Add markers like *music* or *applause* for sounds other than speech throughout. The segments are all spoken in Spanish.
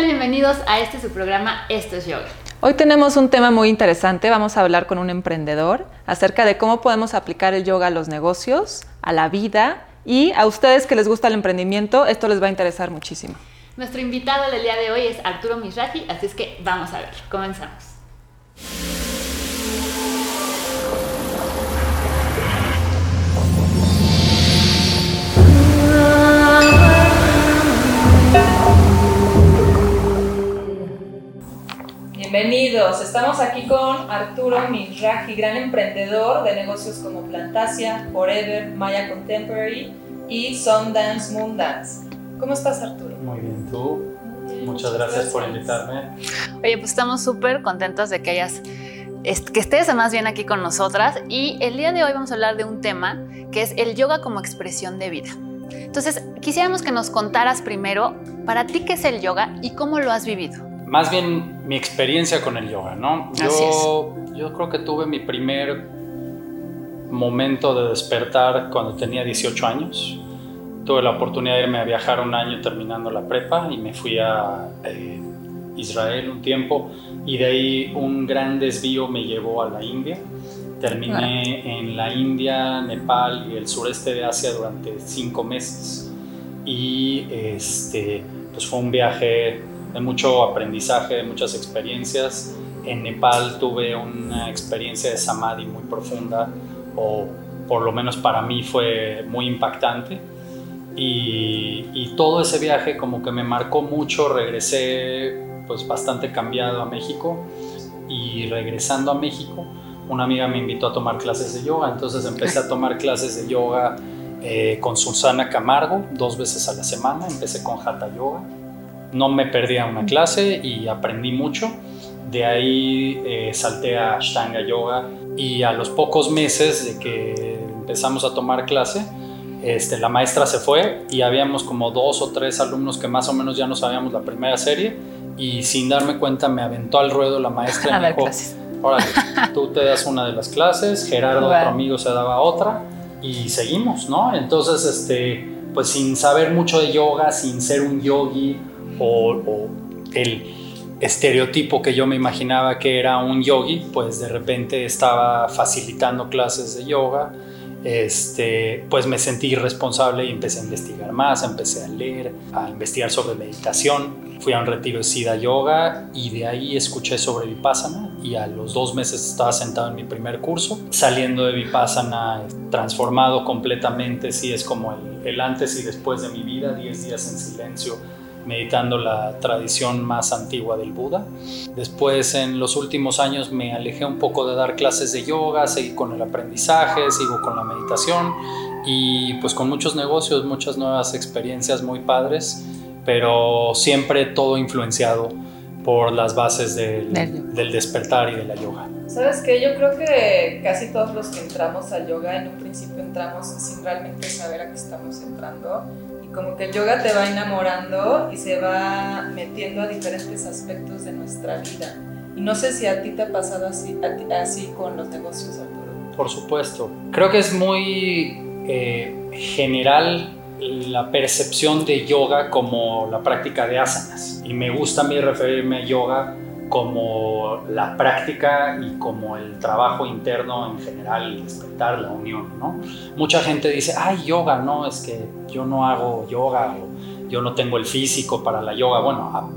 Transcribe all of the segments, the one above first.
tal? Bienvenidos a este su programa Esto es Yoga. Hoy tenemos un tema muy interesante. Vamos a hablar con un emprendedor acerca de cómo podemos aplicar el yoga a los negocios, a la vida y a ustedes que les gusta el emprendimiento, esto les va a interesar muchísimo. Nuestro invitado del día de hoy es Arturo Mishraji, así es que vamos a ver. Comenzamos. Bienvenidos, estamos aquí con Arturo Mishraji, gran emprendedor de negocios como Plantasia, Forever, Maya Contemporary y Sundance Moondance. ¿Cómo estás Arturo? Muy bien, tú. Muchas gracias, por invitarme. Oye, pues estamos súper contentos de que hayas que estés más bien aquí con nosotras y el día de hoy vamos a hablar de un tema que es el yoga como expresión de vida. Entonces, quisiéramos que nos contaras primero para ti qué es el yoga y cómo lo has vivido más bien mi experiencia con el yoga, ¿no? Yo, yo creo que tuve mi primer momento de despertar cuando tenía 18 años. Tuve la oportunidad de irme a viajar un año terminando la prepa y me fui a eh, Israel un tiempo y de ahí un gran desvío me llevó a la India. Terminé en la India, Nepal y el sureste de Asia durante cinco meses y este, pues fue un viaje de mucho aprendizaje, de muchas experiencias. En Nepal tuve una experiencia de samadhi muy profunda, o por lo menos para mí fue muy impactante. Y, y, todo ese viaje como que me marcó mucho, regresé pues bastante cambiado a México. Y regresando a México una amiga me invitó a tomar clases de yoga, entonces empecé a tomar clases de yoga eh, con Susana Camargo dos veces a la semana, empecé con Hatha Yoga no me perdía una clase y aprendí mucho. De ahí eh, salté a Ashtanga Yoga y a los pocos meses de que empezamos a tomar clase, este, la maestra se fue y habíamos como dos o tres alumnos que más o menos ya no sabíamos la primera serie y sin darme cuenta me aventó al ruedo la maestra y *laughs* me dijo, órale, tú te das una de las clases, Gerardo, otro amigo, se daba otra y seguimos, ¿no? Entonces, este, pues sin saber mucho de yoga, sin ser un yogi, o, el estereotipo que yo me imaginaba que era un yogi, pues de repente estaba facilitando clases de yoga, este, pues me sentí responsable y empecé a investigar más, empecé a leer, a investigar sobre meditación, fui a un retiro de Siddha Yoga y de ahí escuché sobre Vipassana y a los dos meses estaba sentado en mi primer curso, saliendo de Vipassana transformado completamente, sí es como el, el antes y después de mi vida, 10 días en silencio meditando la tradición más antigua del Buda. Después en los últimos años me alejé un poco de dar clases de yoga, seguí con el aprendizaje, sigo con la meditación y pues con muchos negocios, muchas nuevas experiencias muy padres, pero siempre todo influenciado por las bases del, del despertar y de la yoga. ¿Sabes qué? Yo creo que casi todos los que entramos al yoga en un principio entramos sin realmente saber a qué estamos entrando como que el yoga te va enamorando y se va metiendo a diferentes aspectos de nuestra vida. Y no sé si a ti te ha pasado así, así con los negocios, Arturo. Por supuesto. Creo que es muy eh, general la percepción de yoga como la práctica de asanas. Y me gusta a mí referirme a yoga como la práctica y como el trabajo interno en general, el despertar, la unión, ¿no? Mucha gente dice, ay, yoga, no, es que yo no hago yoga o yo no tengo el físico para la yoga. Bueno,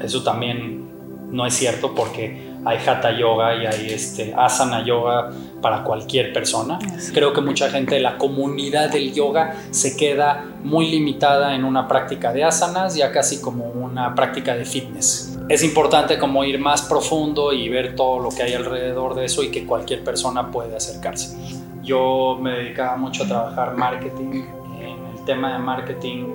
eso también no es cierto porque hay hatha yoga y hay este asana yoga para cualquier persona. Creo que mucha gente de la comunidad del yoga se queda muy limitada en una práctica de asanas, ya casi como una práctica de fitness. Es importante como ir más profundo y ver todo lo que hay alrededor de eso y que cualquier persona puede acercarse. Yo me dedicaba mucho a trabajar marketing. En el tema de marketing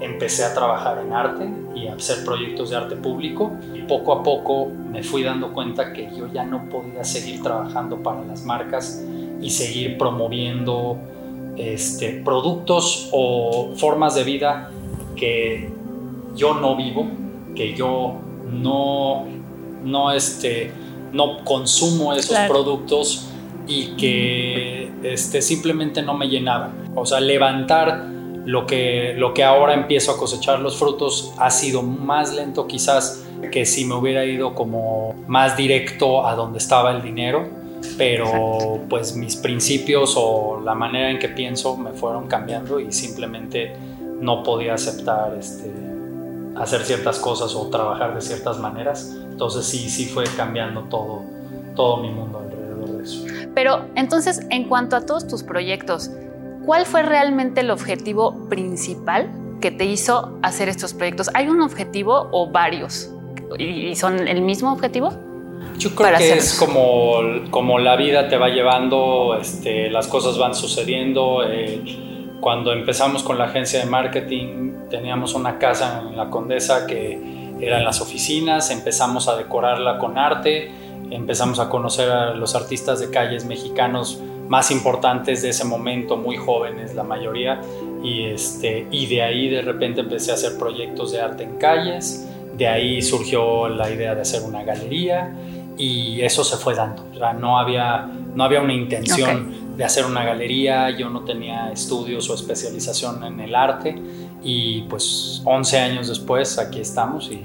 empecé a trabajar en arte y a hacer proyectos de arte público y poco a poco me fui dando cuenta que yo ya no podía seguir trabajando para las marcas y seguir promoviendo este, productos o formas de vida que yo no vivo, que yo no, no, este, no consumo esos productos y que este, simplemente no me llenaban. O sea, levantar lo que, lo que ahora empiezo a cosechar los frutos ha sido más lento quizás que si me hubiera ido como más directo a donde estaba el dinero, pero pues mis principios o la manera en que pienso me fueron cambiando y simplemente no podía aceptar este, hacer ciertas cosas o trabajar de ciertas maneras. Entonces sí, sí fue cambiando todo, todo mi mundo alrededor de eso. Pero entonces, en cuanto a todos tus proyectos, ¿cuál fue realmente el objetivo principal que te hizo hacer estos proyectos? ¿Hay un objetivo o varios? ¿Y son el mismo objetivo? Yo creo que es como, como la vida te va llevando, este, las cosas van sucediendo. Eh, cuando empezamos con la agencia de marketing, teníamos una casa en la Condesa que era en las oficinas, empezamos a decorarla con arte, empezamos a conocer a los artistas de calles mexicanos más importantes de ese momento, muy jóvenes la mayoría, y, este, y de ahí de repente empecé a hacer proyectos de arte en calles, de ahí surgió la idea de hacer una galería y eso se fue dando, o no había, no había una intención de hacer una galería, yo no tenía estudios o especialización en el arte y pues 11 años después aquí estamos y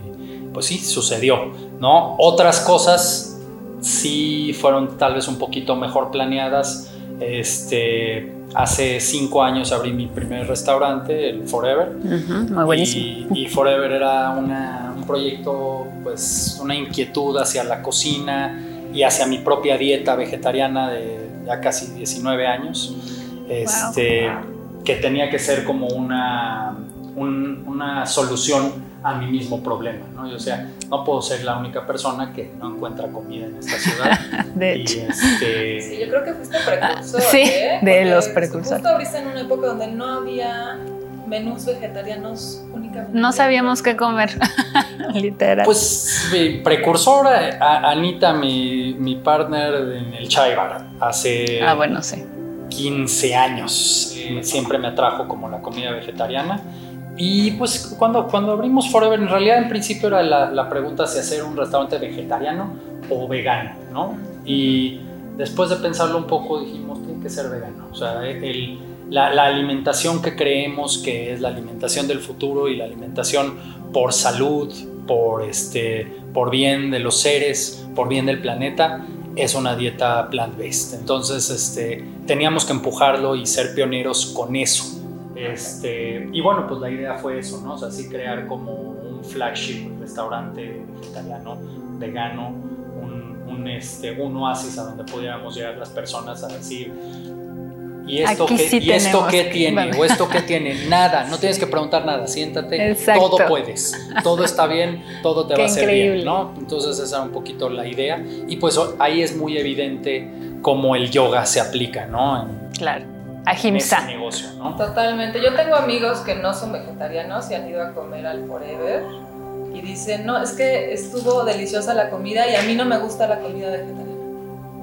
pues sí, sucedió, ¿no? Otras cosas sí fueron tal vez un poquito mejor planeadas. Este, hace cinco años abrí mi primer restaurante, el Forever. muy buenísimo. Y, y Forever era una, un proyecto, pues una inquietud hacia la cocina y hacia mi propia dieta vegetariana de ya casi 19 años, este, que tenía que ser como una, una solución a mi mismo problema, ¿no? o sea, no puedo ser la única persona que no encuentra comida en esta ciudad. *laughs* de hecho. Este, sí, yo creo que fuiste precursor. sí, ¿eh? de los precursores. Justo abriste en una época donde no había menús vegetarianos únicamente. No sabíamos qué comer, *laughs* literal. Pues mi precursora, Anita, mi, mi partner en el chai bar, hace ah, bueno, sí. 15 años. Siempre me atrajo como la comida vegetariana. Y pues cuando, cuando abrimos Forever, en realidad en principio era la, la pregunta si hacer un restaurante vegetariano o vegano, ¿no? Y después de pensarlo un poco dijimos, tiene que ser vegano. O sea, el la, alimentación que creemos que es la alimentación del futuro y la alimentación por salud, por, este, por bien de los seres, por bien del planeta, es una dieta plant-based. Entonces este, teníamos que empujarlo y ser pioneros con eso. Este, y bueno, pues la idea fue eso, ¿no? O así crear como un flagship restaurante vegetariano, vegano, un, un, este, un oasis a donde pudiéramos llegar las personas a decir, ¿Y esto, qué, ¿y esto qué tiene? ¿O esto qué tiene? Nada, no tienes que preguntar nada, siéntate, todo puedes, todo está bien, todo te va a ser bien, ¿no? Entonces esa es un poquito la idea y pues ahí es muy evidente cómo el yoga se aplica, ¿no? claro, ahimsa. En negocio, ¿no? Totalmente, yo tengo amigos que no son vegetarianos y han ido a comer al Forever y dicen, no, es que estuvo deliciosa la comida y a mí no me gusta la comida vegetariana,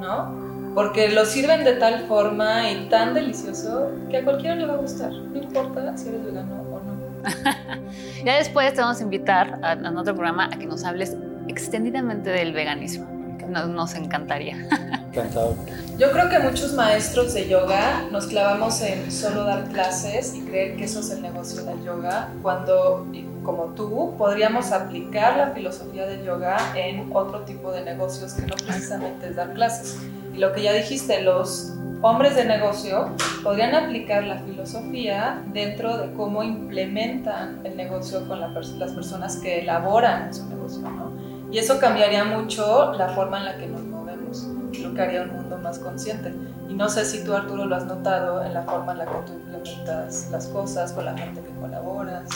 ¿no? Porque lo sirven de tal forma y tan delicioso que a cualquiera le va a gustar, no importa si eres vegano o no. *laughs* ya después te vamos a invitar a, a, otro programa a que nos hables extendidamente del veganismo, que nos, nos encantaría. *laughs* Encantado. Yo creo que muchos maestros de yoga nos clavamos en solo dar clases y creer que eso es el negocio del yoga, cuando, como tú, podríamos aplicar la filosofía del yoga en otro tipo de negocios que no precisamente es dar clases. Y lo que ya dijiste, los hombres de negocio podrían aplicar la filosofía dentro de cómo implementan el negocio con las personas que elaboran su negocio, ¿no? Y eso cambiaría mucho la forma en la que nos movemos, lo que haría un mundo más consciente. Y no sé si tú, Arturo, lo has notado en la forma en la que tú implementas las cosas con la gente que colaboras.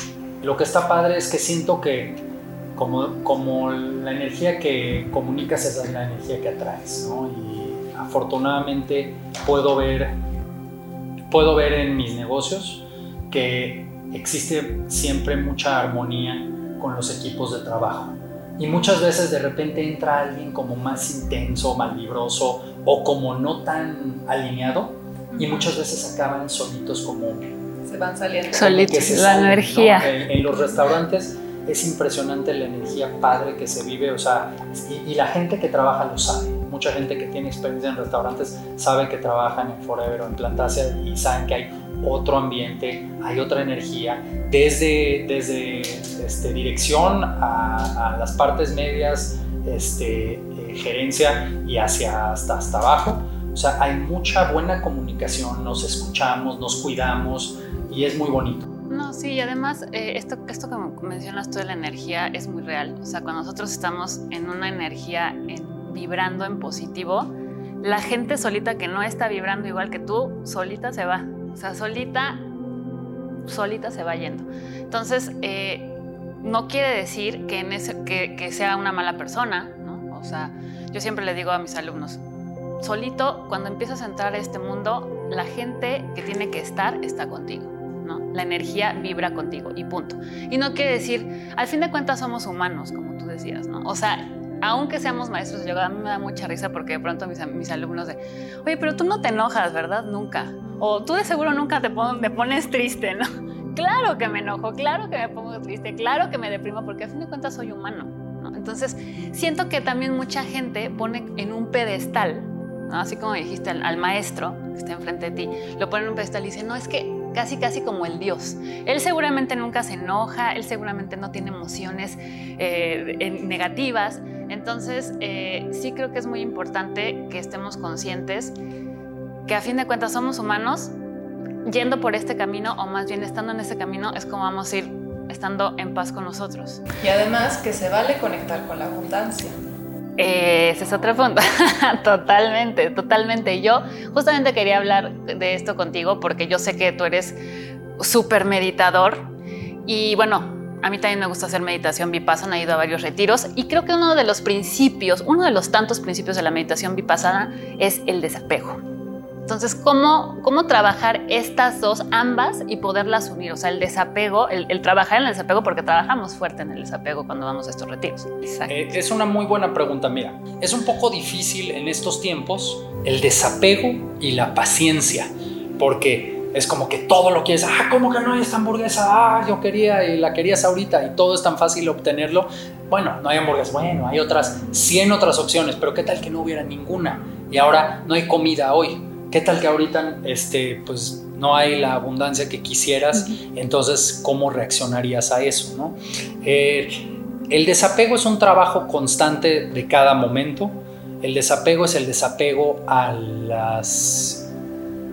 Lo que está padre es que siento que como, como la energía que comunicas es la energía que atraes, ¿no? Y afortunadamente puedo ver, puedo ver en mis negocios que existe siempre mucha armonía con los equipos de trabajo. Y muchas veces de repente entra alguien como más intenso, malvibroso o como no tan alineado y muchas veces acaban solitos como... Se van saliendo. Solitos, la energía. En, los restaurantes es impresionante la energía padre que se vive, o sea, y, y la gente que trabaja lo sabe mucha gente que tiene experiencia en restaurantes sabe que trabajan en Forever o en Plantasia y saben que hay otro ambiente, hay otra energía, desde, desde este, dirección a, las partes medias, este, eh, gerencia y hacia hasta, hasta abajo. O sea, hay mucha buena comunicación, nos escuchamos, nos cuidamos y es muy bonito. No, sí, y además eh, esto, esto que mencionas tú de la energía es muy real. O sea, cuando nosotros estamos en una energía vibrando en positivo, la gente solita que no está vibrando igual que tú, solita se va. O sea, solita, solita se va yendo. Entonces, eh, no quiere decir que, que, sea una mala persona, ¿no? O sea, yo siempre le digo a mis alumnos, solito, cuando empiezas a entrar a este mundo, la gente que tiene que estar está contigo. ¿no? La energía vibra contigo y punto. Y no quiere decir, al fin de cuentas somos humanos, como tú decías, ¿no? O sea, aunque seamos maestros de yoga, a mí me da mucha risa porque de pronto mis, mis alumnos de, oye, pero tú no te enojas, ¿verdad? Nunca. O tú de seguro nunca te, pones triste, ¿no? *laughs* Claro que me enojo, claro que me pongo triste, claro que me deprimo, porque a fin de cuentas soy humano. ¿no? Entonces, siento que también mucha gente pone en un pedestal, así como dijiste al, maestro que está enfrente de ti, lo pone en un pedestal y dice, no, es que casi, casi como el Dios. Él seguramente nunca se enoja, él seguramente no tiene emociones eh, negativas. Entonces, eh, sí creo que es muy importante que estemos conscientes que a fin de cuentas somos humanos, yendo por este camino o más bien estando en ese camino es como vamos a ir estando en paz con nosotros. Y además que se vale conectar con la abundancia. Ese es otro punto. *laughs* totalmente, totalmente. Yo justamente quería hablar de esto contigo porque yo sé que tú eres súper meditador y bueno, a mí también me gusta hacer meditación vipassana, he ido a varios retiros y creo que uno de los principios, uno de los tantos principios de la meditación vipassana es el desapego. Entonces, ¿cómo, ¿cómo trabajar estas dos, ambas, y poderlas unir? O sea, el desapego, el, trabajar en el desapego, porque trabajamos fuerte en el desapego cuando vamos a estos retiros. Eh, es una muy buena pregunta. Mira, es un poco difícil en estos tiempos el desapego y la paciencia, porque es como que todo lo quieres, ah, ¿cómo que no hay esta hamburguesa? Ah, yo quería y la querías ahorita y todo es tan fácil obtenerlo. Bueno, no hay hamburguesas, bueno, hay otras 100 otras opciones, pero ¿qué tal que no hubiera ninguna? Y ahora no hay comida hoy ¿Qué tal que ahorita este, pues, no hay la abundancia que quisieras? Entonces, ¿cómo reaccionarías a eso? ¿no? Eh, el desapego es un trabajo constante de cada momento. El desapego es el desapego a las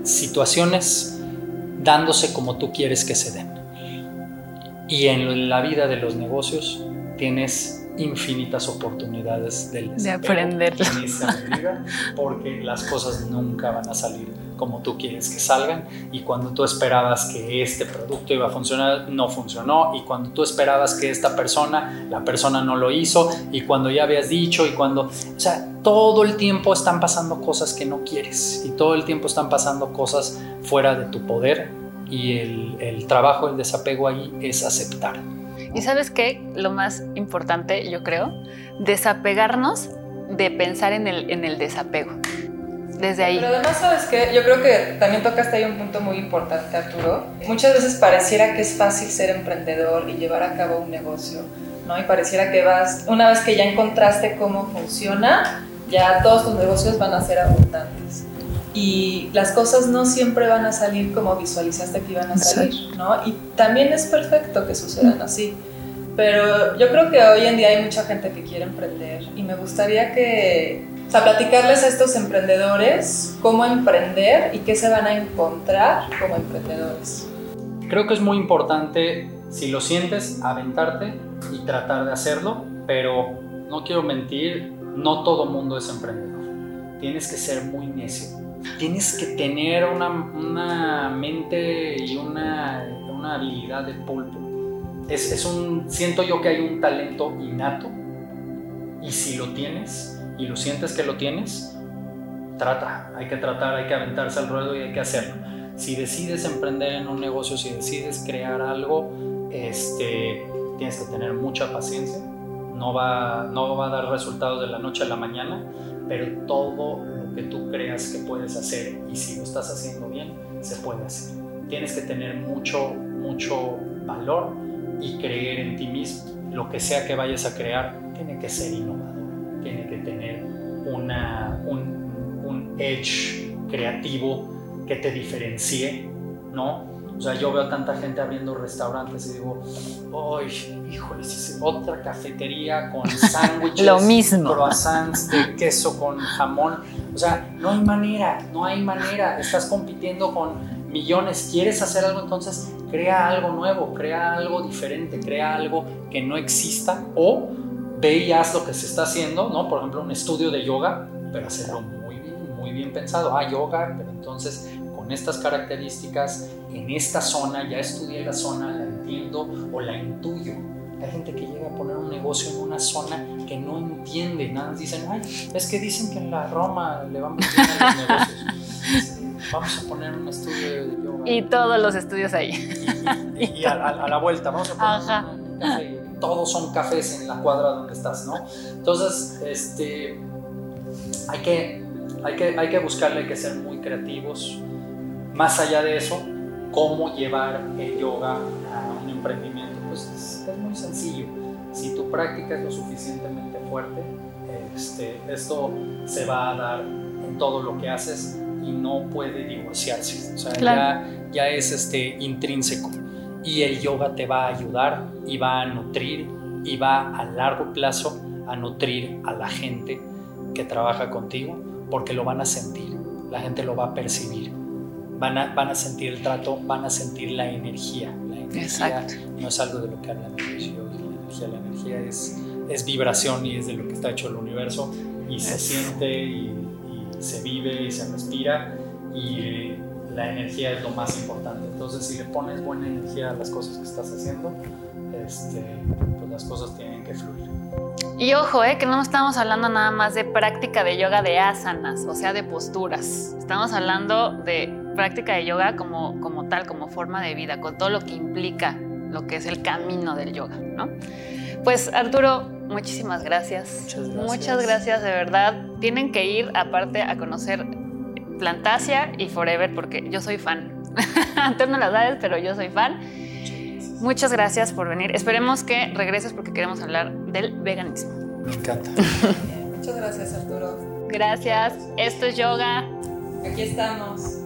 situaciones dándose como tú quieres que se den. Y en la vida de los negocios tienes infinitas oportunidades de aprender porque las cosas nunca van a salir como tú quieres que salgan y cuando tú esperabas que este producto iba a funcionar no funcionó y cuando tú esperabas que esta persona la persona no lo hizo y cuando ya habías dicho y cuando o sea todo el tiempo están pasando cosas que no quieres y todo el tiempo están pasando cosas fuera de tu poder y el, el trabajo el desapego ahí es aceptar y sabes qué, lo más importante, yo creo, desapegarnos de pensar en el, en el desapego. Desde ahí. Pero además, ¿sabes qué? Yo creo que también tocaste ahí un punto muy importante, Arturo. Muchas veces pareciera que es fácil ser emprendedor y llevar a cabo un negocio, ¿no? Y pareciera que vas, una vez que ya encontraste cómo funciona, ya todos tus negocios van a ser abundantes y las cosas no siempre van a salir como visualizaste que iban a salir, ¿no? Y también es perfecto que sucedan así. Pero yo creo que hoy en día hay mucha gente que quiere emprender y me gustaría que, o sea, platicarles a estos emprendedores cómo emprender y qué se van a encontrar como emprendedores. Creo que es muy importante, si lo sientes, aventarte y tratar de hacerlo, pero no quiero mentir, no todo mundo es emprendedor. Tienes que ser muy necio tienes que tener una, mente y una, habilidad de pulpo. Es, es, un, siento yo que hay un talento innato y si lo tienes y lo sientes que lo tienes, trata, hay que tratar, hay que aventarse al ruedo y hay que hacerlo. Si decides emprender en un negocio, si decides crear algo, este, tienes que tener mucha paciencia. No va, no va a dar resultados de la noche a la mañana, pero todo que tú creas que puedes hacer y si lo estás haciendo bien, se puede hacer. Tienes que tener mucho, mucho valor y creer en ti mismo. Lo que sea que vayas a crear, tiene que ser innovador, tiene que tener una edge creativo que te diferencie, ¿no? O sea, yo veo tanta gente abriendo restaurantes y digo, ¡ay, híjole! Otra cafetería con *laughs* sándwiches, Lo mismo. croissants de queso con jamón. O sea, no hay manera, no hay manera. Estás compitiendo con millones. ¿Quieres hacer algo? Entonces, crea algo nuevo, crea algo diferente, crea algo que no exista o ve y haz lo que se está haciendo, ¿no? Por ejemplo, un estudio de yoga, pero hacerlo muy bien, muy bien pensado. Ah, yoga, pero entonces con estas características, en esta zona, ya estudié la zona, la entiendo o la intuyo. Hay gente que llega a poner un negocio en una zona que no entiende, nada más dicen, ay, es que dicen que en la Roma le van a los *laughs* negocios. Vamos a poner un estudio de yoga. Y todos los estudios ahí. Y, y a, a, a, la vuelta, vamos a poner Ajá. un café. Todos son cafés en la cuadra donde estás, ¿no? Entonces, este, hay que, hay que, hay que buscarle, hay que ser muy creativos. Más allá de eso, cómo llevar el yoga a un emprendimiento, pues es, es muy sencillo. Si tu práctica es lo suficientemente fuerte, este, esto se va a dar en todo lo que haces y no puede divorciarse. O sea, Claro. ya, ya es este, intrínseco. Y el yoga te va a ayudar y va a nutrir y va a largo plazo a nutrir a la gente que trabaja contigo porque lo van a sentir, la gente lo va a percibir, van a, van a sentir el trato, van a sentir la energía. La energía Exacto. no es algo de lo que yogi, la energía, la energía es, es vibración y es de lo que está hecho el universo y se Eso. siente y, y se vive y se respira y la energía es lo más importante. Entonces, si le pones buena energía a las cosas que estás haciendo, este, pues las cosas tienen que fluir. Y ojo, eh, que no estamos hablando nada más de práctica de yoga de asanas, o sea, de posturas. Estamos hablando de práctica de yoga como, como tal, como forma de vida, con todo lo que implica lo que es el camino del yoga, ¿no? Pues Arturo, muchísimas gracias. Muchas gracias. Muchas gracias, de verdad. Tienen que ir aparte a conocer Plantasia y Forever porque yo soy fan. *laughs* Tú no lo sabes, pero yo soy fan. Muchas gracias por venir. Esperemos que regreses porque queremos hablar del veganismo. Me encanta. *laughs* Muchas gracias, Arturo. Gracias. Esto es yoga. Aquí estamos.